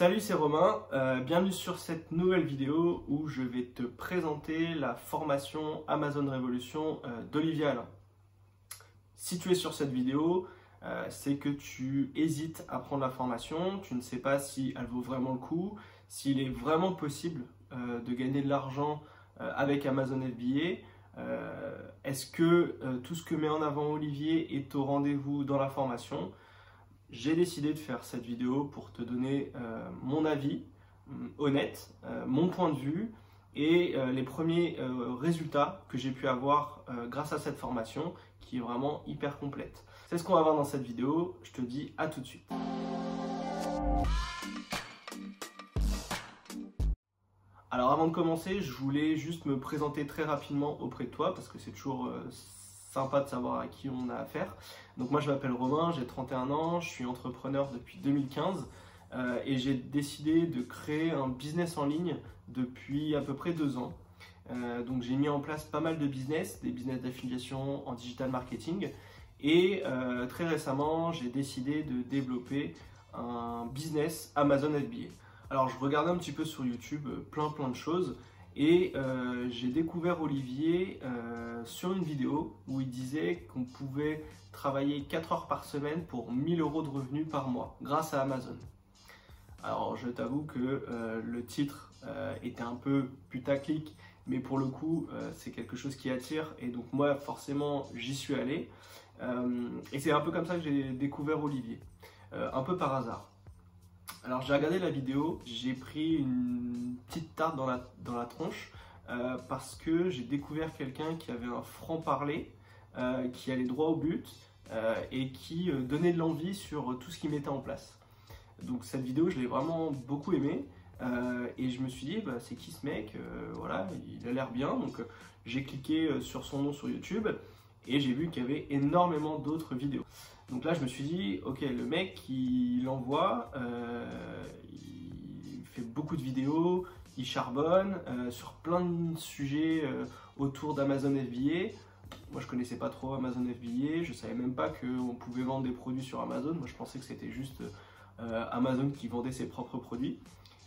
Salut, c'est Romain. Euh, bienvenue sur cette nouvelle vidéo où je vais te présenter la formation Amazon Révolution euh, d'Olivier Alain. Si tu es sur cette vidéo, euh, c'est que tu hésites à prendre la formation, tu ne sais pas si elle vaut vraiment le coup, s'il est vraiment possible de gagner de l'argent avec Amazon FBA. Est-ce que tout ce que met en avant Olivier est au rendez-vous dans la formation? J'ai décidé de faire cette vidéo pour te donner euh, mon avis mm, honnête, euh, mon point de vue et euh, les premiers résultats que j'ai pu avoir grâce à cette formation qui est vraiment hyper complète. C'est ce qu'on va voir dans cette vidéo, je te dis à tout de suite. Alors avant de commencer, je voulais juste me présenter très rapidement auprès de toi parce que c'est toujours sympa de savoir à qui on a affaire. Donc moi je m'appelle Romain, j'ai 31 ans, je suis entrepreneur depuis 2015 euh, et j'ai décidé de créer un business en ligne depuis à peu près deux ans. Euh, donc j'ai mis en place pas mal de business, des business d'affiliation en digital marketing et euh, très récemment j'ai décidé de développer un business Amazon FBA. Alors je regardais un petit peu sur YouTube plein plein de choses et euh, j'ai découvert Olivier euh, sur une vidéo où il disait qu'on pouvait travailler 4 heures par semaine pour 1000 euros de revenus par mois grâce à Amazon. Alors je t'avoue que euh, le titre était un peu putaclic, mais pour le coup c'est quelque chose qui attire et donc moi forcément j'y suis allé. et c'est un peu comme ça que j'ai découvert Olivier, un peu par hasard. Alors j'ai regardé la vidéo, j'ai pris une petite tarte dans la, dans tronche euh, parce que j'ai découvert quelqu'un qui avait un franc-parler, euh, qui allait droit au but euh, et qui donnait de l'envie sur tout ce qu'il mettait en place. Donc cette vidéo, je l'ai vraiment beaucoup aimée et je me suis dit, bah, c'est qui ce mec Voilà, il a l'air bien. Donc j'ai cliqué sur son nom sur YouTube et j'ai vu qu'il y avait énormément d'autres vidéos. Donc là, je me suis dit, ok, le mec, il envoie, euh, il fait beaucoup de vidéos, il charbonne euh, sur plein de sujets euh, autour d'Amazon FBA. Moi, je connaissais pas trop Amazon FBA, je savais même pas qu'on pouvait vendre des produits sur Amazon. Moi, je pensais que c'était juste Amazon qui vendait ses propres produits.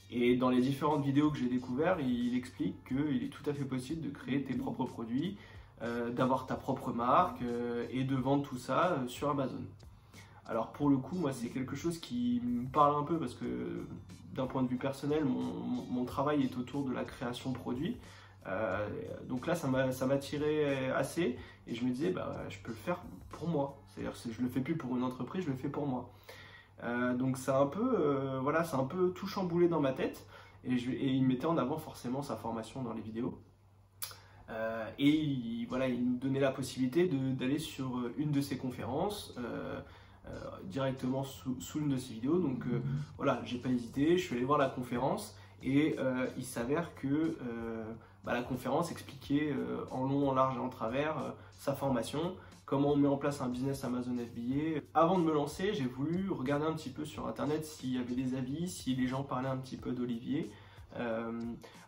Et dans les différentes vidéos que j'ai découvertes, il explique qu'il est tout à fait possible de créer tes propres produits, euh, d'avoir ta propre marque euh, et de vendre tout ça euh, sur Amazon. Alors pour le coup, moi c'est quelque chose qui me parle un peu parce que d'un point de vue personnel, mon, travail est autour de la création de produits. donc là, ça m'a tiré assez et je me disais, bah, je peux le faire pour moi. C'est-à-dire que je le fais plus pour une entreprise, je le fais pour moi. donc c'est un peu, voilà, un peu tout chamboulé dans ma tête et il mettait en avant forcément sa formation dans les vidéos. Euh, et il, voilà, il nous donnait la possibilité d'aller sur euh, une de ses conférences euh, directement sous, sous, une de ses vidéos. Donc mhm. voilà, j'ai pas hésité, je suis allé voir la conférence et il s'avère que bah, la conférence expliquait en long, en large et en travers sa formation, comment on met en place un business Amazon FBA. Avant de me lancer, j'ai voulu regarder un petit peu sur internet s'il y avait des avis, si les gens parlaient un petit peu d'Olivier. Euh,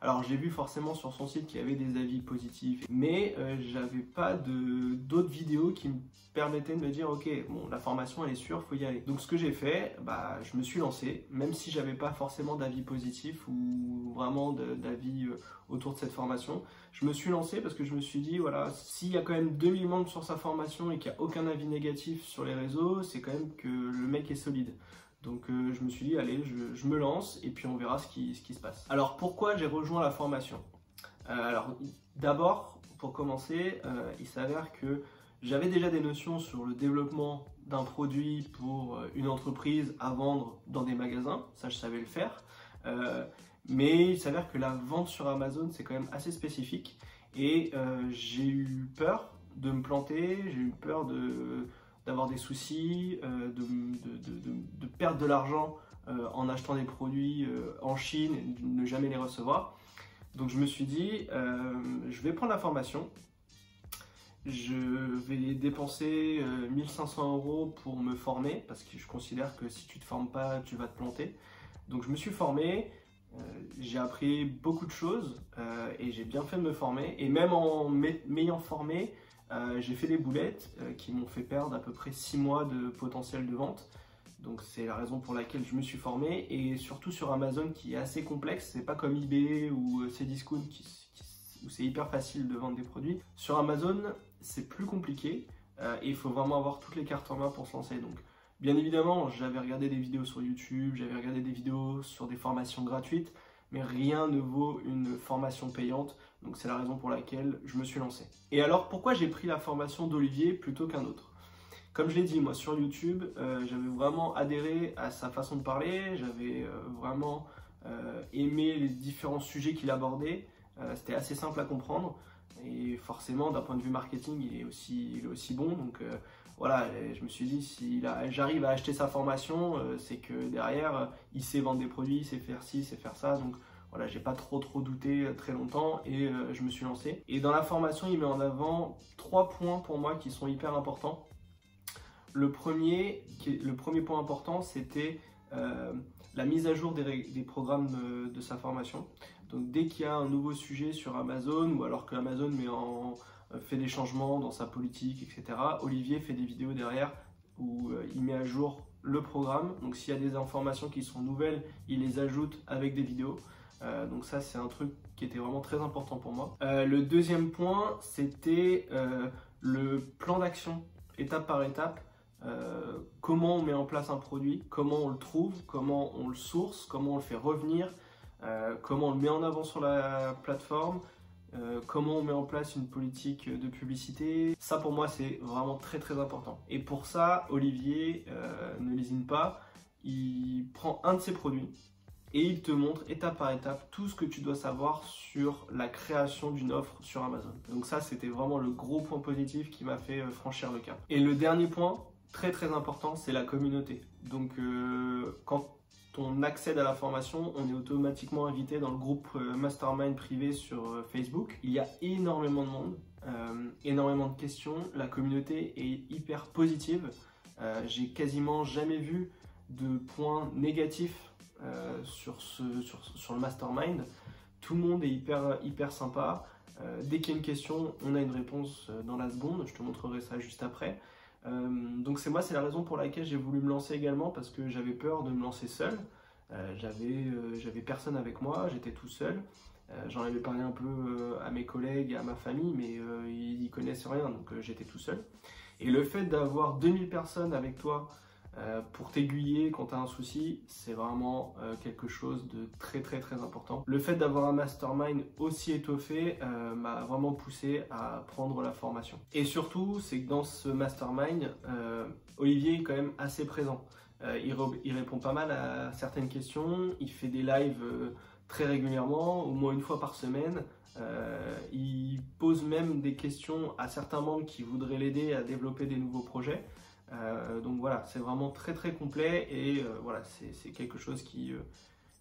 alors j'ai vu forcément sur son site qu'il y avait des avis positifs, mais euh, j'avais pas d'autres vidéos qui me permettaient de me dire ok bon la formation elle est sûre, faut y aller. Donc ce que j'ai fait, bah je me suis lancé, même si j'avais pas forcément d'avis positifs ou vraiment d'avis euh, autour de cette formation, je me suis lancé parce que je me suis dit voilà s'il y a quand même 2000 membres sur sa formation et qu'il n'y a aucun avis négatif sur les réseaux, c'est quand même que le mec est solide. Donc euh, je me suis dit, allez, je, me lance et puis on verra ce qui, se passe. Alors pourquoi j'ai rejoint la formation? Euh, Alors d'abord, pour commencer, euh, il s'avère que j'avais déjà des notions sur le développement d'un produit pour une entreprise à vendre dans des magasins, ça je savais le faire. mais il s'avère que la vente sur Amazon c'est quand même assez spécifique et j'ai eu peur de me planter, j'ai eu peur de d'avoir des soucis, euh, de, perdre de l'argent euh, en achetant des produits euh, en Chine et de ne jamais les recevoir. Donc je me suis dit, je vais prendre la formation, je vais dépenser 1500 euros pour me former, parce que je considère que si tu ne te formes pas, tu vas te planter. Donc je me suis formé, j'ai appris beaucoup de choses et j'ai bien fait de me former. Et même en m'ayant formé, euh, j'ai fait des boulettes euh, qui m'ont fait perdre à peu près 6 mois de potentiel de vente. Donc c'est la raison pour laquelle je me suis formé et surtout sur Amazon qui est assez complexe, c'est pas comme eBay ou euh, Cdiscount où c'est hyper facile de vendre des produits. Sur Amazon, c'est plus compliqué et il faut vraiment avoir toutes les cartes en main pour se lancer. Donc bien évidemment, j'avais regardé des vidéos sur YouTube, j'avais regardé des vidéos sur des formations gratuites, mais rien ne vaut une formation payante. Donc c'est la raison pour laquelle je me suis lancé. Et alors pourquoi j'ai pris la formation d'Olivier plutôt qu'un autre? Comme je l'ai dit, moi sur YouTube, euh, j'avais vraiment adhéré à sa façon de parler, j'avais euh, vraiment euh, aimé les différents sujets qu'il abordait. C'était assez simple à comprendre et forcément, d'un point de vue marketing, il est aussi, aussi bon. Voilà, je me suis dit, si j'arrive à acheter sa formation, c'est que derrière, il sait vendre des produits, il sait faire ci, il sait faire ça. Donc voilà, j'ai pas trop trop douté très longtemps et je me suis lancé. Et dans la formation, il met en avant trois points pour moi qui sont hyper importants. Le premier, le premier point important, c'était euh, la mise à jour des, programmes de, sa formation. Donc dès qu'il y a un nouveau sujet sur Amazon ou alors que Amazon met en, euh, fait des changements dans sa politique, etc., Olivier fait des vidéos derrière où euh, il met à jour le programme. Donc s'il y a des informations qui sont nouvelles, il les ajoute avec des vidéos. donc ça c'est un truc qui était vraiment très important pour moi. le deuxième point c'était le plan d'action étape par étape euh, comment on met en place un produit, comment on le trouve, comment on le source, comment on le fait revenir, euh, comment on le met en avant sur la plateforme, euh, comment on met en place une politique de publicité? Ça pour moi c'est vraiment très très important. Et pour ça, Olivier ne lésine pas, il prend un de ses produits et il te montre étape par étape tout ce que tu dois savoir sur la création d'une offre sur Amazon. Donc ça c'était vraiment le gros point positif qui m'a fait franchir le cap. Et le dernier point, très très important, c'est la communauté. Donc euh, quand on accède à la formation, on est automatiquement invité dans le groupe euh, Mastermind privé sur euh, Facebook. Il y a énormément de monde, énormément de questions. La communauté est hyper positive. J'ai quasiment jamais vu de points négatifs sur, le Mastermind. Tout le monde est hyper, hyper sympa. dès qu'il y a une question, on a une réponse dans la seconde. Je te montrerai ça juste après. Euh, donc c'est moi, c'est la raison pour laquelle j'ai voulu me lancer également parce que j'avais peur de me lancer seul. Euh, euh, j'avais personne avec moi, j'étais tout seul. J'en avais parlé un peu à mes collègues à ma famille, mais ils n'y connaissent rien, donc j'étais tout seul. Et le fait d'avoir 2000 personnes avec toi euh, pour t'aiguiller quand tu as un souci, c'est vraiment euh, quelque chose de très très très important. Le fait d'avoir un mastermind aussi étoffé euh, m'a vraiment poussé à prendre la formation. Et surtout, c'est que dans ce mastermind, Olivier est quand même assez présent. Il, il, répond pas mal à certaines questions, il fait des lives très régulièrement, au moins une fois par semaine. il pose même des questions à certains membres qui voudraient l'aider à développer des nouveaux projets. Euh, donc voilà, c'est vraiment très très complet et euh, voilà, c'est quelque chose qui, euh,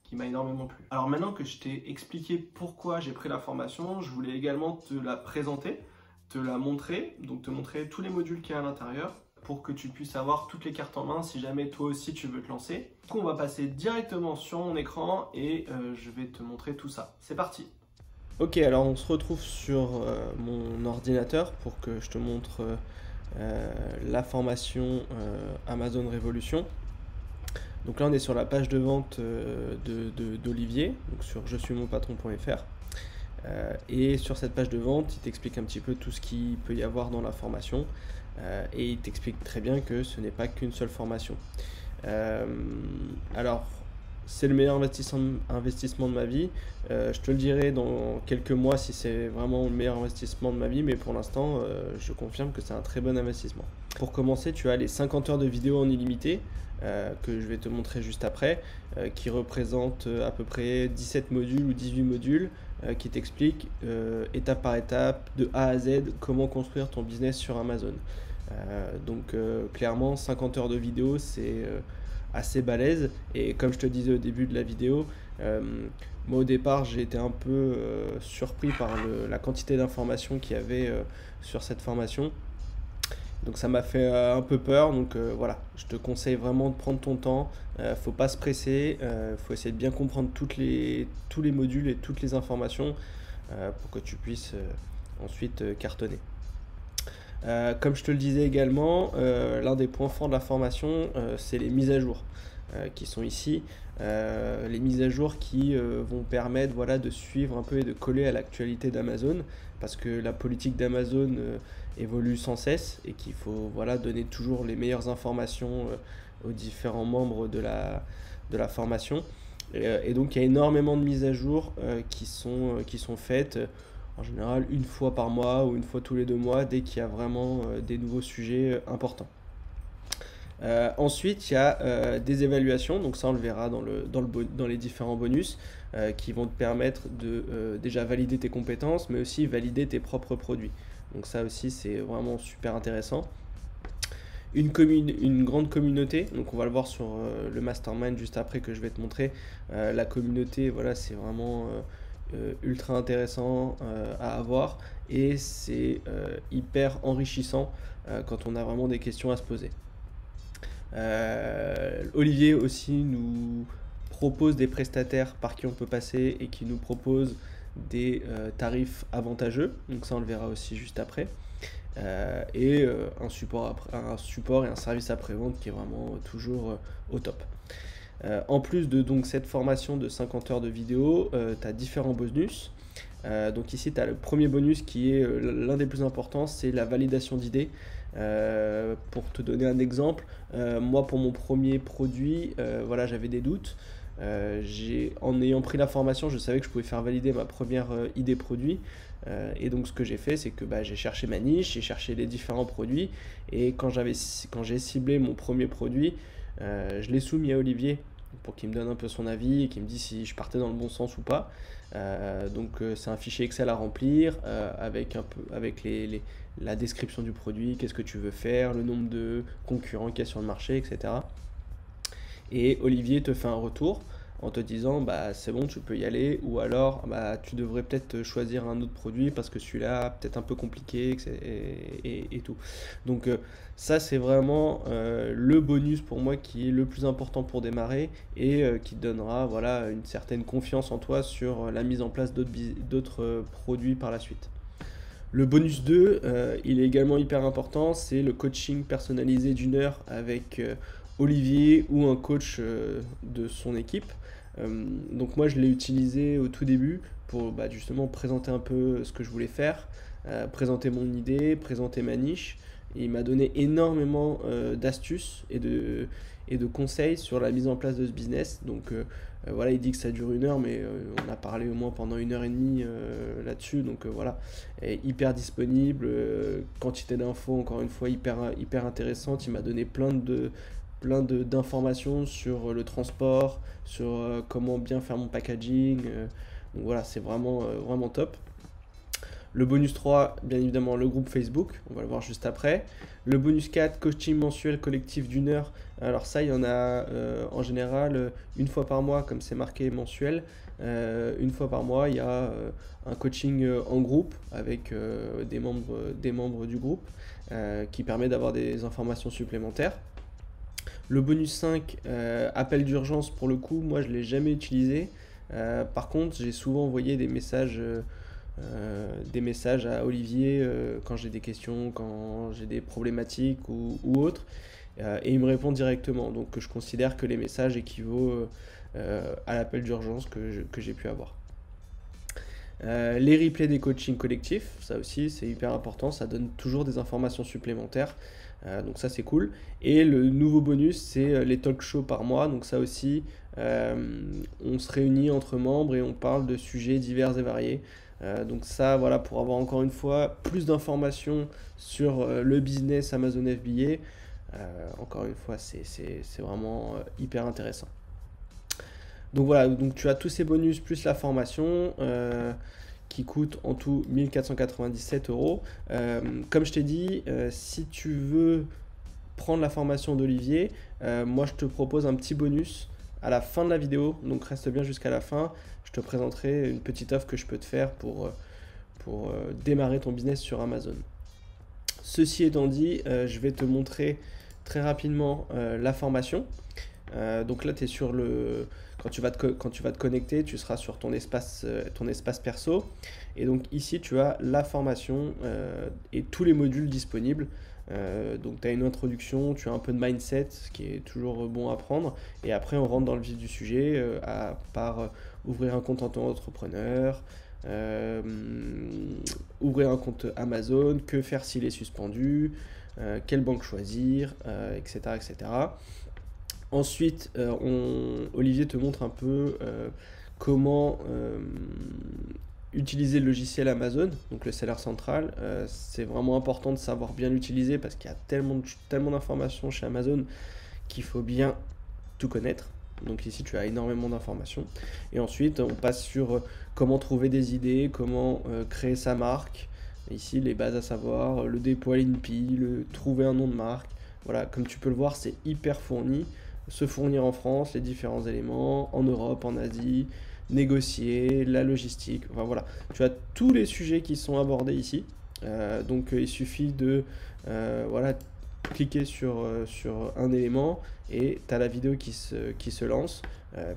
qui m'a énormément plu. Alors maintenant que je t'ai expliqué pourquoi j'ai pris la formation, je voulais également te la présenter, te la montrer, donc te montrer tous les modules qu'il y a à l'intérieur pour que tu puisses avoir toutes les cartes en main si jamais toi aussi tu veux te lancer. Donc on va passer directement sur mon écran et je vais te montrer tout ça. C'est parti Ok, alors on se retrouve sur mon ordinateur pour que je te montre la formation euh, Amazon Révolution. Donc là, on est sur la page de vente euh, d'Olivier, de, donc sur je suis mon patron.fr. et sur cette page de vente, il t'explique un petit peu tout ce qu'il peut y avoir dans la formation. et il t'explique très bien que ce n'est pas qu'une seule formation. alors, c'est le meilleur investissement, de ma vie. Euh, je te le dirai dans quelques mois si c'est vraiment le meilleur investissement de ma vie, mais pour l'instant, euh, je confirme que c'est un très bon investissement. Pour commencer, tu as les 50 heures de vidéo en illimité, euh, que je vais te montrer juste après, qui représentent à peu près 17 modules ou 18 modules, qui t'expliquent étape par étape, de A à Z, comment construire ton business sur Amazon. donc clairement, 50 heures de vidéo, c'est assez balèze. Et comme je te disais au début de la vidéo, euh, moi au départ j'ai été un peu euh, surpris par la quantité d'informations qu'il y avait euh, sur cette formation. Donc ça m'a fait un peu peur. Donc voilà, je te conseille vraiment de prendre ton temps. faut pas se presser. faut essayer de bien comprendre toutes les, tous les modules et toutes les informations pour que tu puisses ensuite cartonner. Comme je te le disais également, l'un des points forts de la formation, c'est les mises à jour qui sont ici. les mises à jour qui vont permettre voilà, de suivre un peu et de coller à l'actualité d'Amazon, parce que la politique d'Amazon évolue sans cesse et qu'il faut voilà, donner toujours les meilleures informations aux différents membres de la, de la formation. Euh, et, donc il y a énormément de mises à jour euh, qui, sont, euh, qui sont faites en général une fois par mois ou une fois tous les deux mois dès qu'il y a vraiment des nouveaux sujets importants. ensuite, il y a des évaluations, donc ça on le verra dans, le, dans, le, dans les différents bonus, qui vont te permettre de déjà valider tes compétences, mais aussi valider tes propres produits. Donc ça aussi c'est vraiment super intéressant une, grande communauté. Donc on va le voir sur euh, le mastermind juste après que je vais te montrer. Euh, la communauté, voilà, c'est vraiment euh, ultra intéressant à avoir et c'est hyper enrichissant quand on a vraiment des questions à se poser. Olivier aussi nous propose des prestataires par qui on peut passer et qui nous propose des tarifs avantageux. Donc ça on le verra aussi juste après. Euh, et euh, un, support un support et un service après-vente qui est vraiment toujours euh, au top. En plus de donc, cette formation de 50 heures de vidéo, tu as différents bonus. donc ici, tu as le premier bonus qui est l'un des plus importants, c'est la validation d'idées. pour te donner un exemple, moi pour mon premier produit, voilà, j'avais des doutes. en ayant pris la formation, je savais que je pouvais faire valider ma première idée produit. Euh, et donc ce que j'ai fait, c'est que bah, j'ai cherché ma niche, j'ai cherché les différents produits, et quand j'ai ciblé mon premier produit, euh, je l'ai soumis à Olivier pour qu'il me donne un peu son avis et qu'il me dise si je partais dans le bon sens ou pas. Euh, donc c'est un fichier Excel à remplir avec, un peu, avec les, la description du produit, qu'est-ce que tu veux faire, le nombre de concurrents qu'il y a sur le marché, etc. Et Olivier te fait un retour en te disant bah c'est bon tu peux y aller. Ou alors bah tu devrais peut-être choisir un autre produit parce que celui-là peut-être un peu compliqué et, tout. Donc euh, ça c'est vraiment euh, le bonus pour moi qui est le plus important pour démarrer et euh, qui donnera voilà une certaine confiance en toi sur la mise en place d'autres produits par la suite. Le bonus 2, il est également hyper important, c'est le coaching personnalisé d'une heure avec Olivier ou un coach de son équipe. Euh, donc moi je l'ai utilisé au tout début pour bah, justement présenter un peu ce que je voulais faire, euh, présenter mon idée, présenter ma niche. il m'a donné énormément euh, d'astuces et de, et de conseils sur la mise en place de ce business. Donc voilà, il dit que ça dure une heure, mais on a parlé au moins pendant une heure et demie là-dessus. Donc voilà, hyper disponible, quantité d'infos encore une fois hyper, hyper intéressante. Il m'a donné plein de, plein d'informations sur le transport, sur euh, comment bien faire mon packaging. Euh, donc voilà, c'est vraiment, euh, vraiment top. Le bonus 3, bien évidemment, le groupe Facebook, on va le voir juste après. Le bonus 4, coaching mensuel collectif d'une heure. Alors ça, il y en a en général une fois par mois, comme c'est marqué mensuel. une fois par mois, il y a un coaching en groupe avec des, membres, des membres du groupe qui permet d'avoir des informations supplémentaires. Le bonus 5, euh, appel d'urgence, pour le coup, moi je ne l'ai jamais utilisé. Euh, par contre, j'ai souvent envoyé des messages, euh, des messages à Olivier quand j'ai des questions, quand j'ai des problématiques ou, autres. et il me répond directement. Donc je considère que les messages équivaut à l'appel d'urgence que j'ai pu avoir. les replays des coachings collectifs, ça aussi c'est hyper important, ça donne toujours des informations supplémentaires. Euh, donc ça c'est cool. Et le nouveau bonus c'est euh, les talk shows par mois. Donc ça aussi, euh, on se réunit entre membres et on parle de sujets divers et variés. donc ça voilà pour avoir encore une fois plus d'informations sur le business Amazon FBA. encore une fois c'est vraiment hyper intéressant. Donc voilà, donc tu as tous ces bonus plus la formation qui coûte en tout 1497 euros. Euh, comme je t'ai dit, euh, si tu veux prendre la formation d'Olivier, euh, moi je te propose un petit bonus à la fin de la vidéo, donc reste bien jusqu'à la fin. Je te présenterai une petite offre que je peux te faire pour, pour démarrer ton business sur Amazon. Ceci étant dit, je vais te montrer très rapidement la formation. Donc là, tu es sur le. Quand tu, vas te, connecter, tu seras sur ton espace, ton espace perso. Et donc ici, tu as la formation et tous les modules disponibles. Euh, donc tu as une introduction, tu as un peu de mindset, ce qui est toujours bon à prendre. Et après, on rentre dans le vif du sujet euh, à par euh, ouvrir un compte en tant qu'entrepreneur, ouvrir un compte Amazon, que faire s'il est suspendu, quelle banque choisir, etc., etc. Ensuite, on, Olivier te montre un peu comment utiliser le logiciel Amazon, donc le seller central. Euh, c'est vraiment important de savoir bien l'utiliser parce qu'il y a tellement, tellement d'informations chez Amazon qu'il faut bien tout connaître. Donc ici, tu as énormément d'informations. Et ensuite, on passe sur euh, comment trouver des idées, comment euh, créer sa marque. Ici, les bases à savoir, le dépôt à l'INPI, le trouver un nom de marque. Voilà, comme tu peux le voir, c'est hyper fourni. Se fournir en France, les différents éléments, en Europe, en Asie, négocier, la logistique, enfin voilà. Tu as tous les sujets qui sont abordés ici. Euh, donc euh, il suffit de euh, voilà, cliquer sur, sur un élément et tu as la vidéo qui se, qui se lance.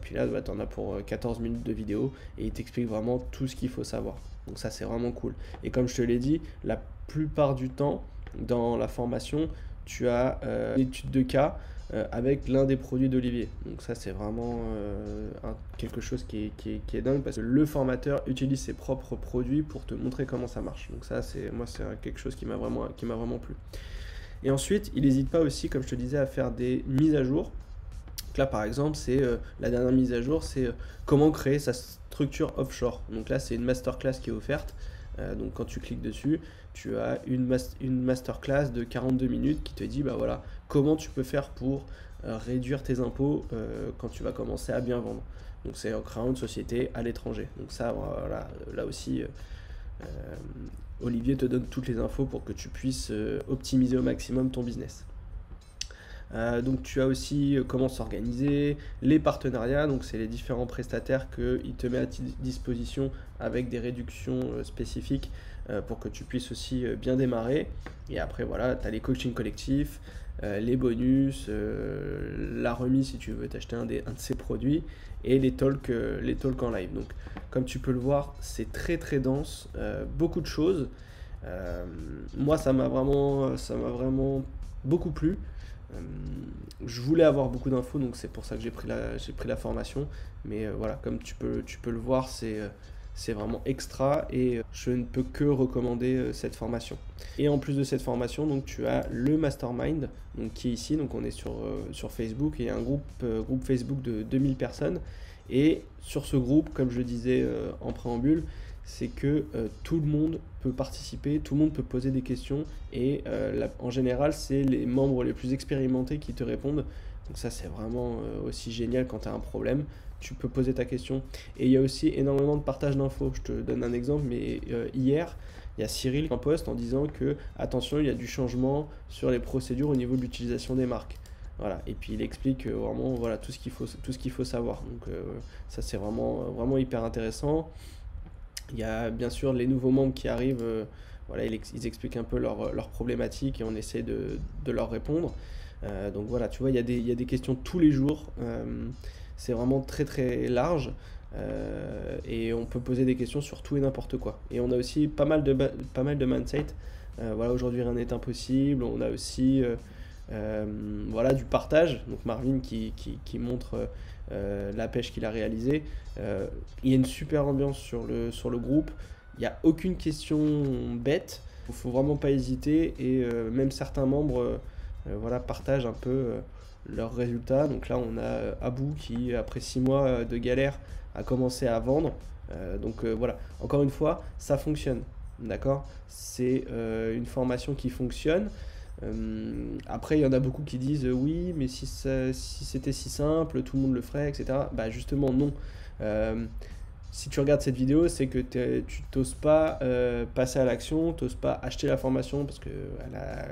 puis là, bah, tu en as pour 14 minutes de vidéo et il t'explique vraiment tout ce qu'il faut savoir. Donc ça, c'est vraiment cool. Et comme je te l'ai dit, la plupart du temps, dans la formation, tu as une étude de cas euh, avec l'un des produits d'Olivier. Donc ça c'est vraiment euh, quelque chose qui est, dingue parce que le formateur utilise ses propres produits pour te montrer comment ça marche. Donc ça c'est moi c'est quelque chose qui m'a vraiment, qui plu. Et ensuite il n'hésite pas aussi comme je te disais à faire des mises à jour. Donc là par exemple c'est euh, la dernière mise à jour c'est comment créer sa structure offshore. Donc là c'est une masterclass qui est offerte. donc quand tu cliques dessus, tu as une, masterclass de 42 minutes qui te dit bah voilà comment tu peux faire pour euh, réduire tes impôts euh, quand tu vas commencer à bien vendre. Donc c'est en créant une société à l'étranger. Donc ça voilà, là aussi euh, Olivier te donne toutes les infos pour que tu puisses optimiser au maximum ton business. Donc tu as aussi comment s'organiser, les partenariats, donc c'est les différents prestataires qu'il te met à disposition avec des réductions spécifiques euh, pour que tu puisses aussi euh, bien démarrer. Et après, voilà, tu as les coachings collectifs, euh, les bonus, la remise si tu veux t'acheter un, un de ces produits et les talks, les talks en live. Donc, comme tu peux le voir, c'est très très dense, beaucoup de choses. moi, ça m'a vraiment, ça m'a vraiment beaucoup plu. Je voulais avoir beaucoup d'infos, donc c'est pour ça que j'ai pris la, pris la formation. Mais voilà, comme tu peux, tu peux le voir, c'est c'est vraiment extra et euh, je ne peux que recommander euh, cette formation. Et en plus de cette formation, donc tu as le mastermind donc, qui est ici, donc on est sur, euh, sur Facebook et un groupe, groupe Facebook de 2000 personnes. Et sur ce groupe, comme je le disais en préambule, c'est que tout le monde peut participer, tout le monde peut poser des questions et en général, c'est les membres les plus expérimentés qui te répondent. Donc ça, c'est vraiment aussi génial quand tu as un problème tu peux poser ta question. Et il y a aussi énormément de partage d'infos. Je te donne un exemple, mais euh, hier, il y a Cyril qui en poste en disant que, attention, il y a du changement sur les procédures au niveau de l'utilisation des marques. Voilà. Et puis il explique euh, vraiment voilà, tout ce qu'il faut, savoir. Donc euh, ça c'est vraiment, vraiment hyper intéressant. Il y a bien sûr les nouveaux membres qui arrivent. voilà, ils, expliquent un peu leurs leur problématiques et on essaie de, de leur répondre. donc voilà, tu vois, il y, a des, il y a des questions tous les jours. C'est vraiment très très large. Euh, et on peut poser des questions sur tout et n'importe quoi. Et on a aussi pas mal de, pas mal de mindset. Euh, voilà, aujourd'hui rien n'est impossible. On a aussi euh, voilà, du partage. Donc Marvin qui, qui, montre la pêche qu'il a réalisée. il y a une super ambiance sur le, sur le groupe. Il n'y a aucune question bête. Il faut vraiment pas hésiter. Et même certains membres voilà, partagent un peu leurs résultats. Donc là, on a euh, Abou qui, après six mois euh, de galère, a commencé à vendre. Euh, donc voilà, encore une fois, ça fonctionne. D'accord? C'est une formation qui fonctionne. Après, il y en a beaucoup qui disent oui, mais si, si c'était si simple, tout le monde le ferait, etc. Bah justement, non. si tu regardes cette vidéo, c'est que tu n'oses pas passer à l'action, tu n'oses pas acheter la formation parce qu'elle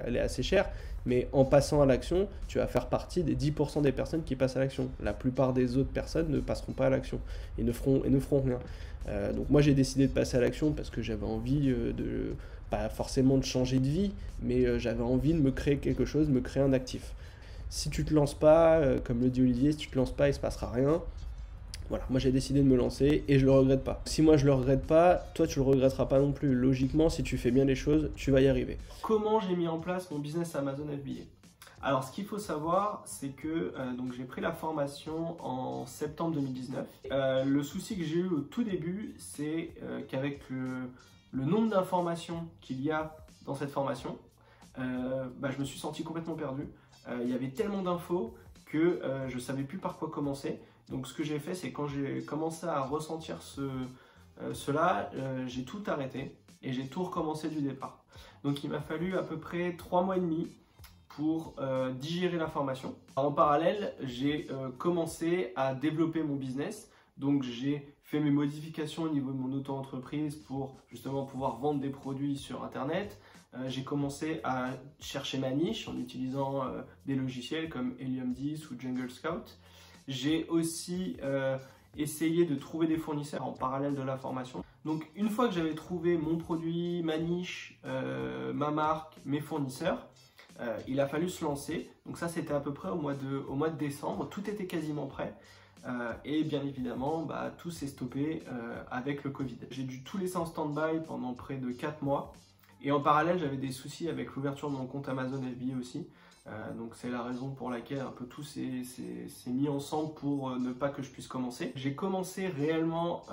elle est assez chère. Mais en passant à l'action, tu vas faire partie des 10% des personnes qui passent à l'action. La plupart des autres personnes ne passeront pas à l'action et ne feront, et ne feront rien. Euh, donc moi j'ai décidé de passer à l'action parce que j'avais envie euh, de, pas forcément de changer de vie, mais euh, j'avais envie de me créer quelque chose, de me créer un actif. si tu te lances pas, comme le dit Olivier, si tu te lances pas, il se passera rien. Voilà, moi j'ai décidé de me lancer et je le regrette pas. Si moi je le regrette pas, toi tu le regretteras pas non plus. Logiquement, si tu fais bien les choses, tu vas y arriver. Comment j'ai mis en place mon business Amazon FBA alors, ce qu'il faut savoir, c'est que euh, j'ai pris la formation en septembre 2019. Euh, le souci que j'ai eu au tout début, c'est euh, qu'avec le, nombre d'informations qu'il y a dans cette formation, bah, je me suis senti complètement perdu. il y avait tellement d'infos que je ne savais plus par quoi commencer. Donc, ce que j'ai fait, c'est quand j'ai commencé à ressentir cela, j'ai tout arrêté et j'ai tout recommencé du départ. Donc, il m'a fallu à peu près trois mois et demi pour euh, digérer l'information. En parallèle, j'ai euh, commencé à développer mon business. Donc j'ai fait mes modifications au niveau de mon auto-entreprise pour justement pouvoir vendre des produits sur Internet. Euh, j'ai commencé à chercher ma niche en utilisant des logiciels comme Helium 10 ou Jungle Scout. J'ai aussi essayé de trouver des fournisseurs en parallèle de la formation. Donc une fois que j'avais trouvé mon produit, ma niche, ma marque, mes fournisseurs, euh, il a fallu se lancer. Donc ça, c'était à peu près au mois de, décembre. Tout était quasiment prêt. Euh, et bien évidemment, bah, tout s'est stoppé euh, avec le Covid. J'ai dû tout laisser en stand-by pendant près de 4 mois. Et en parallèle, j'avais des soucis avec l'ouverture de mon compte Amazon FBA aussi. Donc c'est la raison pour laquelle un peu tout s'est mis ensemble pour ne pas que je puisse commencer. J'ai commencé réellement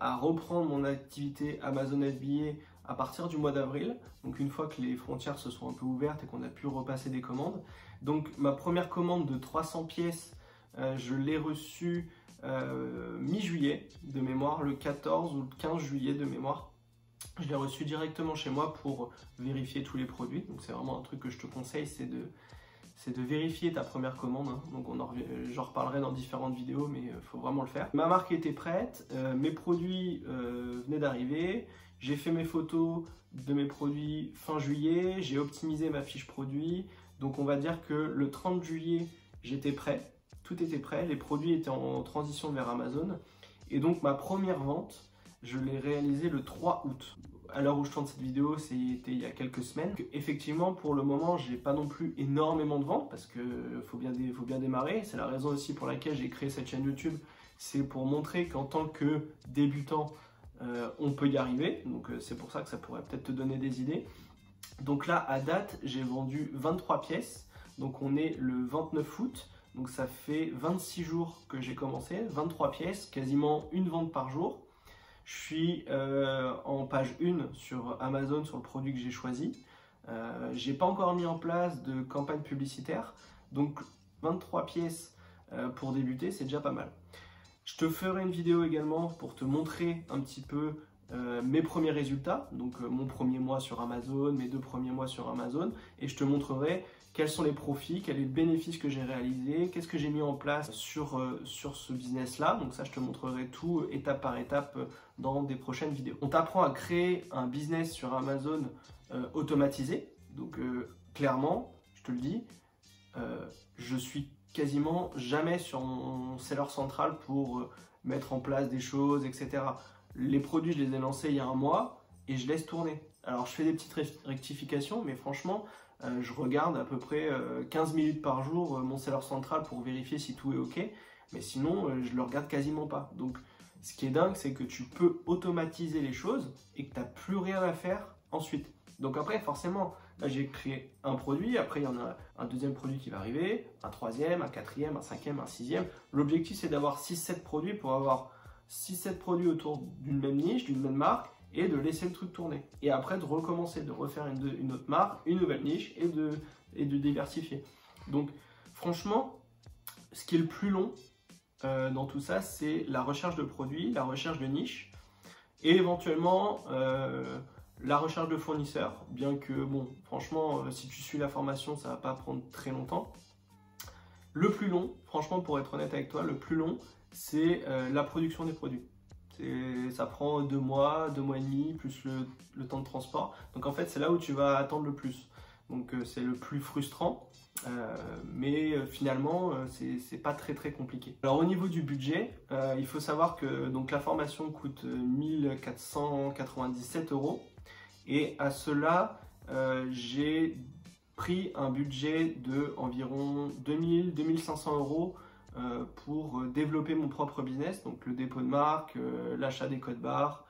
à reprendre mon activité Amazon FBA à partir du mois d'avril, donc une fois que les frontières se sont un peu ouvertes et qu'on a pu repasser des commandes. Donc ma première commande de 300 pièces, euh, je l'ai reçue euh, mi-juillet de mémoire, le 14 ou le 15 juillet de mémoire. Je l'ai reçue directement chez moi pour vérifier tous les produits. Donc c'est vraiment un truc que je te conseille, c'est de, c'est de vérifier ta première commande. Hein. Donc on j'en reparlerai dans différentes vidéos, mais il euh, faut vraiment le faire. Ma marque était prête, mes produits venaient d'arriver. J'ai fait mes photos de mes produits fin juillet, j'ai optimisé ma fiche produit. Donc on va dire que le 30 juillet, j'étais prêt, tout était prêt, les produits étaient en transition vers Amazon. Et donc ma première vente, je l'ai réalisée le 3 août. À l'heure où je tourne cette vidéo, c'était il y a quelques semaines. Effectivement, pour le moment, j'ai pas non plus énormément de ventes parce que faut bien, démarrer. C'est la raison aussi pour laquelle j'ai créé cette chaîne YouTube. C'est pour montrer qu'en tant que débutant, euh, on peut y arriver. Donc euh, c'est pour ça que ça pourrait peut-être te donner des idées. Donc là, à date, j'ai vendu 23 pièces. Donc on est le 29 août. Donc ça fait 26 jours que j'ai commencé, 23 pièces, quasiment une vente par jour. Je suis euh, en page 1 sur Amazon sur le produit que j'ai choisi. Euh, j'ai pas encore mis en place de campagne publicitaire. Donc 23 pièces pour débuter, c'est déjà pas mal. Je te ferai une vidéo également pour te montrer un petit peu euh, mes premiers résultats, donc euh, mon premier mois sur Amazon, mes deux premiers mois sur Amazon, et je te montrerai quels sont les profits, quels sont les bénéfices que j'ai réalisés, qu'est-ce que j'ai mis en place sur, euh, sur ce business-là. Donc ça, je te montrerai tout étape par étape dans des prochaines vidéos. On t'apprend à créer un business sur Amazon automatisé. Donc clairement, je te le dis, je suis quasiment jamais sur mon seller central pour euh, mettre en place des choses, etc. Les produits, je les ai lancés il y a un mois et je laisse tourner. Alors je fais des petites rectifications, mais franchement, euh, je regarde à peu près 15 euh, minutes par jour mon seller central pour vérifier si tout est OK. Mais sinon, je le regarde quasiment pas. Donc ce qui est dingue, c'est que tu peux automatiser les choses et que tu n'as plus rien à faire ensuite. Donc après, forcément, j'ai créé un produit, après il y en a un deuxième produit qui va arriver, un troisième, un quatrième, un cinquième, un sixième. L'objectif c'est d'avoir 6-7 produits pour avoir 6-7 produits autour d'une même niche, d'une même marque et de laisser le truc tourner. Et après de recommencer, de refaire une, autre marque, une nouvelle niche et de, diversifier. Donc franchement, ce qui est le plus long euh, dans tout ça, c'est la recherche de produits, la recherche de niche et éventuellement... Euh, la recherche de fournisseurs, bien que, bon, franchement, euh, si tu suis la formation, ça va pas prendre très longtemps. Le plus long, franchement, pour être honnête avec toi, le plus long, c'est la production des produits. Ça prend deux mois, deux mois et demi, plus le, temps de transport. Donc en fait, c'est là où tu vas attendre le plus. Donc euh, c'est le plus frustrant, mais finalement, c'est pas très très compliqué. Alors au niveau du budget, il faut savoir que donc, la formation coûte 1497 euros. Et à cela, euh, j'ai pris un budget de environ 2000-2500 euros pour développer mon propre business, donc le dépôt de marque, l'achat des codes barres,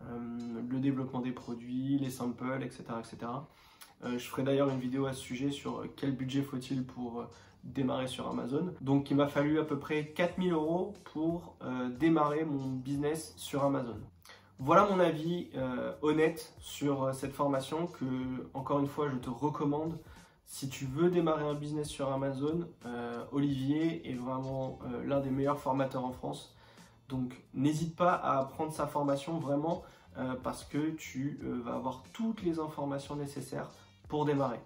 le développement des produits, les samples, etc. etc. je ferai d'ailleurs une vidéo à ce sujet sur quel budget faut-il pour démarrer sur Amazon. Donc il m'a fallu à peu près 4000 euros pour euh, démarrer mon business sur Amazon. Voilà mon avis euh, honnête sur euh, cette formation que, encore une fois, je te recommande. Si tu veux démarrer un business sur Amazon, Olivier est vraiment l'un des meilleurs formateurs en France. Donc n'hésite pas à prendre sa formation vraiment parce que tu vas avoir toutes les informations nécessaires pour démarrer.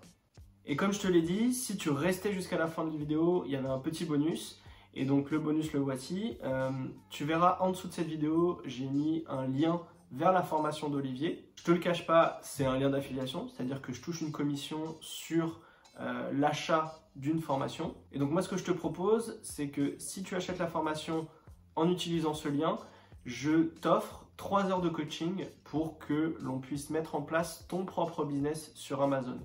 Et comme je te l'ai dit, si tu restais jusqu'à la fin de la vidéo, il y avait un petit bonus. Et donc le bonus le voici. Euh, tu verras en dessous de cette vidéo, j'ai mis un lien vers la formation d'Olivier. Je te le cache pas, c'est un lien d'affiliation, c'est-à-dire que je touche une commission sur euh, l'achat d'une formation. Et donc moi ce que je te propose, c'est que si tu achètes la formation en utilisant ce lien, je t'offre 3 heures de coaching pour que l'on puisse mettre en place ton propre business sur Amazon.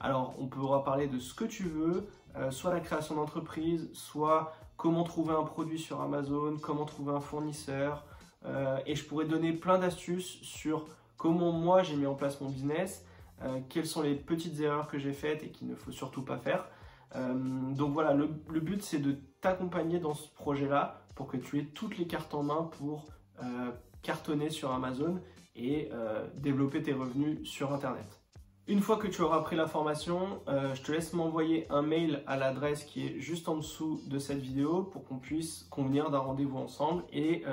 Alors, on pourra parler de ce que tu veux, euh, soit la création d'entreprise, soit comment trouver un produit sur Amazon, comment trouver un fournisseur. Euh, et je pourrais donner plein d'astuces sur comment moi j'ai mis en place mon business, euh, quelles sont les petites erreurs que j'ai faites et qu'il ne faut surtout pas faire. donc voilà, le, but c'est de t'accompagner dans ce projet-là pour que tu aies toutes les cartes en main pour cartonner sur Amazon et développer tes revenus sur Internet. Une fois que tu auras pris la formation, euh, je te laisse m'envoyer un mail à l'adresse qui est juste en dessous de cette vidéo pour qu'on puisse convenir d'un rendez-vous ensemble et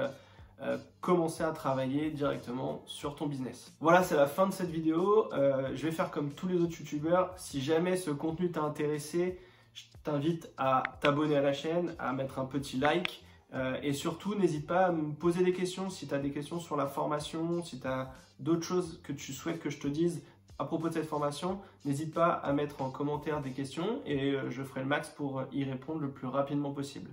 euh, euh, commencer à travailler directement sur ton business. Voilà, c'est la fin de cette vidéo. je vais faire comme tous les autres youtubeurs. Si jamais ce contenu t'a intéressé, je t'invite à t'abonner à la chaîne, à mettre un petit like. et surtout, n'hésite pas à me poser des questions si tu as des questions sur la formation, si tu as d'autres choses que tu souhaites que je te dise à propos de cette formation, n'hésite pas à mettre en commentaire des questions et euh, je ferai le max pour y répondre le plus rapidement possible.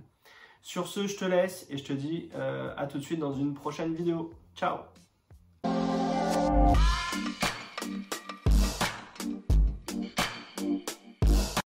Sur ce, je te laisse et je te dis euh, à tout de suite dans une prochaine vidéo. Ciao